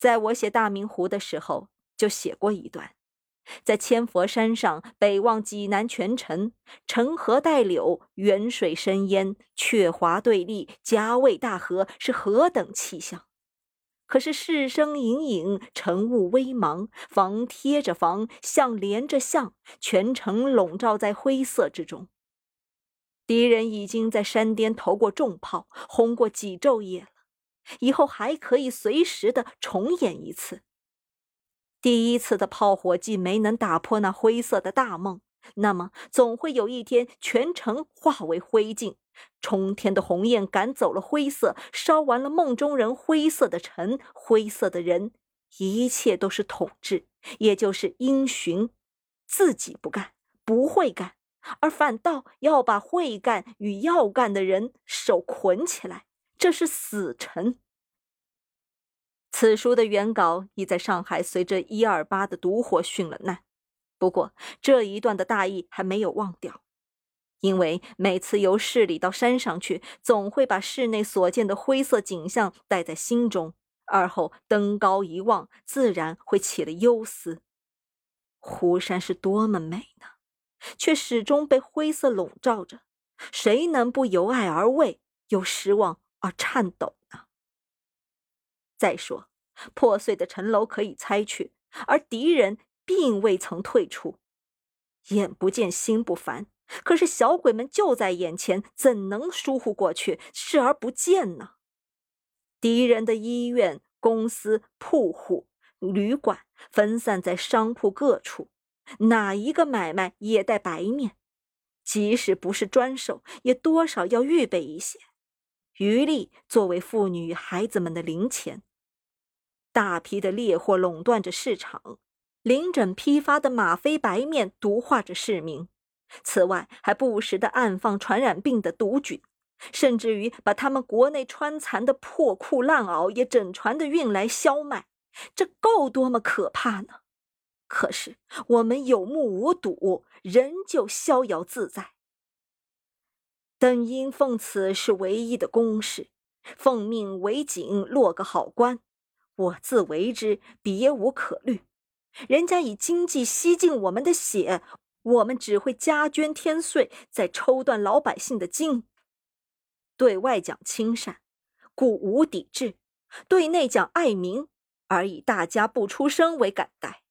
在我写大明湖的时候，就写过一段。在千佛山上北望济南全城，城河带柳，远水深烟，鹊华对立，夹卫大河，是何等气象！可是世声隐隐，晨雾微茫，房贴着房，巷连着巷，全城笼罩在灰色之中。敌人已经在山巅投过重炮，轰过几昼夜了，以后还可以随时的重演一次。第一次的炮火既没能打破那灰色的大梦，那么总会有一天全城化为灰烬，冲天的鸿雁赶走了灰色，烧完了梦中人灰色的尘、灰色的人，一切都是统治，也就是因循，自己不干，不会干，而反倒要把会干与要干的人手捆起来，这是死沉。此书的原稿已在上海随着一二八的毒火殉了难，不过这一段的大意还没有忘掉，因为每次由市里到山上去，总会把市内所见的灰色景象带在心中，而后登高一望，自然会起了忧思。湖山是多么美呢，却始终被灰色笼罩着，谁能不由爱而畏，又失望而颤抖呢？再说。破碎的城楼可以拆去，而敌人并未曾退出。眼不见心不烦，可是小鬼们就在眼前，怎能疏忽过去，视而不见呢？敌人的医院、公司、铺户、旅馆分散在商铺各处，哪一个买卖也带白面？即使不是专售，也多少要预备一些余力，作为妇女孩子们的零钱。大批的劣货垄断着市场，临整批发的吗啡白面毒化着市民。此外，还不时的暗放传染病的毒菌，甚至于把他们国内穿残的破裤烂袄也整船的运来销卖。这够多么可怕呢？可是我们有目无睹，仍旧逍遥自在。等因奉此是唯一的公事，奉命为警，落个好官。我自为之，别无可虑。人家以经济吸尽我们的血，我们只会加捐添税，再抽断老百姓的筋。对外讲亲善，故无抵制；对内讲爱民，而以大家不出声为感戴。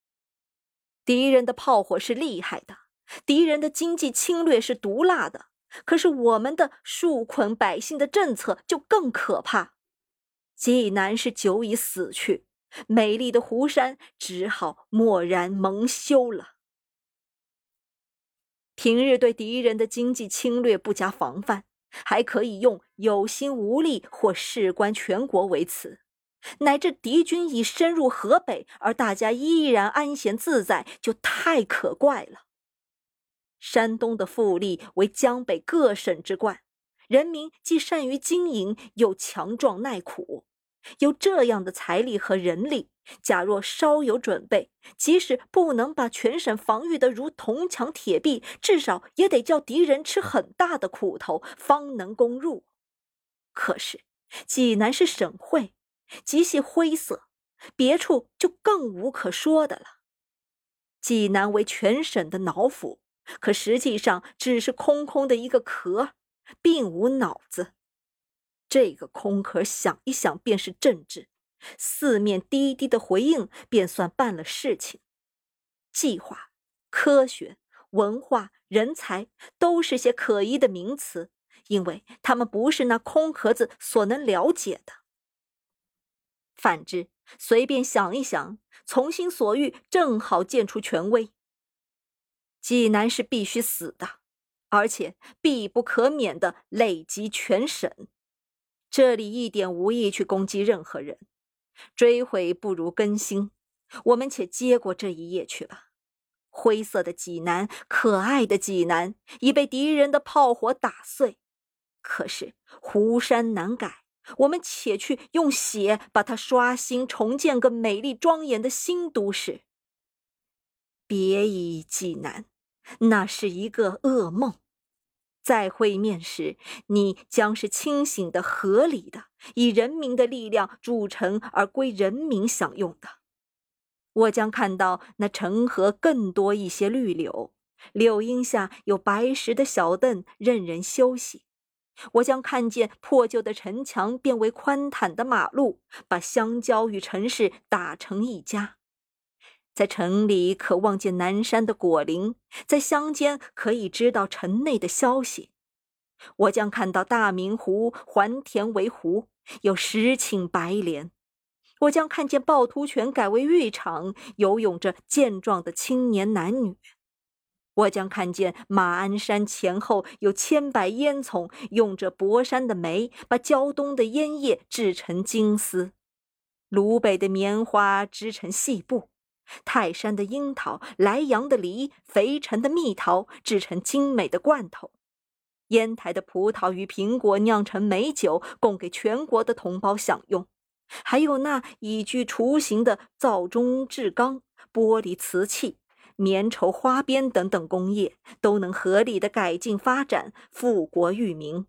敌人的炮火是厉害的，敌人的经济侵略是毒辣的，可是我们的束捆百姓的政策就更可怕。济南是久已死去，美丽的湖山只好默然蒙羞了。平日对敌人的经济侵略不加防范，还可以用有心无力或事关全国为辞；乃至敌军已深入河北，而大家依然安闲自在，就太可怪了。山东的富力为江北各省之冠，人民既善于经营，又强壮耐苦。有这样的财力和人力，假若稍有准备，即使不能把全省防御得如铜墙铁壁，至少也得叫敌人吃很大的苦头，方能攻入。可是济南是省会，极系灰色，别处就更无可说的了。济南为全省的脑府，可实际上只是空空的一个壳，并无脑子。这个空壳想一想便是政治，四面滴滴的回应便算办了事情。计划、科学、文化、人才都是些可疑的名词，因为他们不是那空壳子所能了解的。反之，随便想一想，从心所欲，正好见出权威。济南是必须死的，而且必不可免的累及全省。这里一点无意去攻击任何人，追悔不如更新。我们且接过这一页去吧。灰色的济南，可爱的济南，已被敌人的炮火打碎。可是湖山难改，我们且去用血把它刷新，重建个美丽庄严的新都市。别以济南，那是一个噩梦。再会面时，你将是清醒的、合理的，以人民的力量铸成而归人民享用的。我将看到那城河更多一些绿柳，柳荫下有白石的小凳任人休息。我将看见破旧的城墙变为宽坦的马路，把乡郊与城市打成一家。在城里可望见南山的果林，在乡间可以知道城内的消息。我将看到大明湖环田为湖，有十顷白莲。我将看见趵突泉改为浴场，游泳着健壮的青年男女。我将看见马鞍山前后有千百烟囱，用着博山的煤，把胶东的烟叶制成金丝，鲁北的棉花织成细布，泰山的樱桃，莱阳的梨，肥城的蜜桃制成精美的罐头，烟台的葡萄与苹果酿成美酒，供给全国的同胞享用，还有那已具雏形的造钟制缸、玻璃瓷器。棉绸花边等等工业都能合理的改进发展，富国裕民。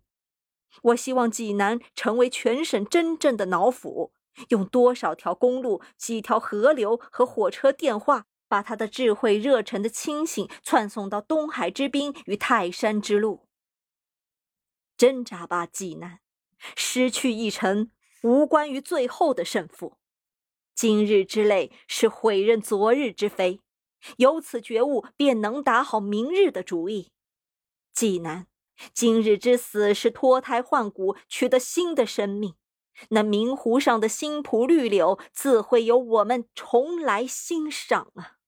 我希望济南成为全省真正的脑府，用多少条公路、几条河流和火车电话，把他的智慧、热忱的清醒传送到东海之滨与泰山之路。挣扎吧，济南！失去一城，无关于最后的胜负。今日之累是毁认昨日之非。有此觉悟，便能打好明日的主意。济南，今日之死是脱胎换骨，取得新的生命。那明湖上的新蒲绿柳，自会由我们重来欣赏啊！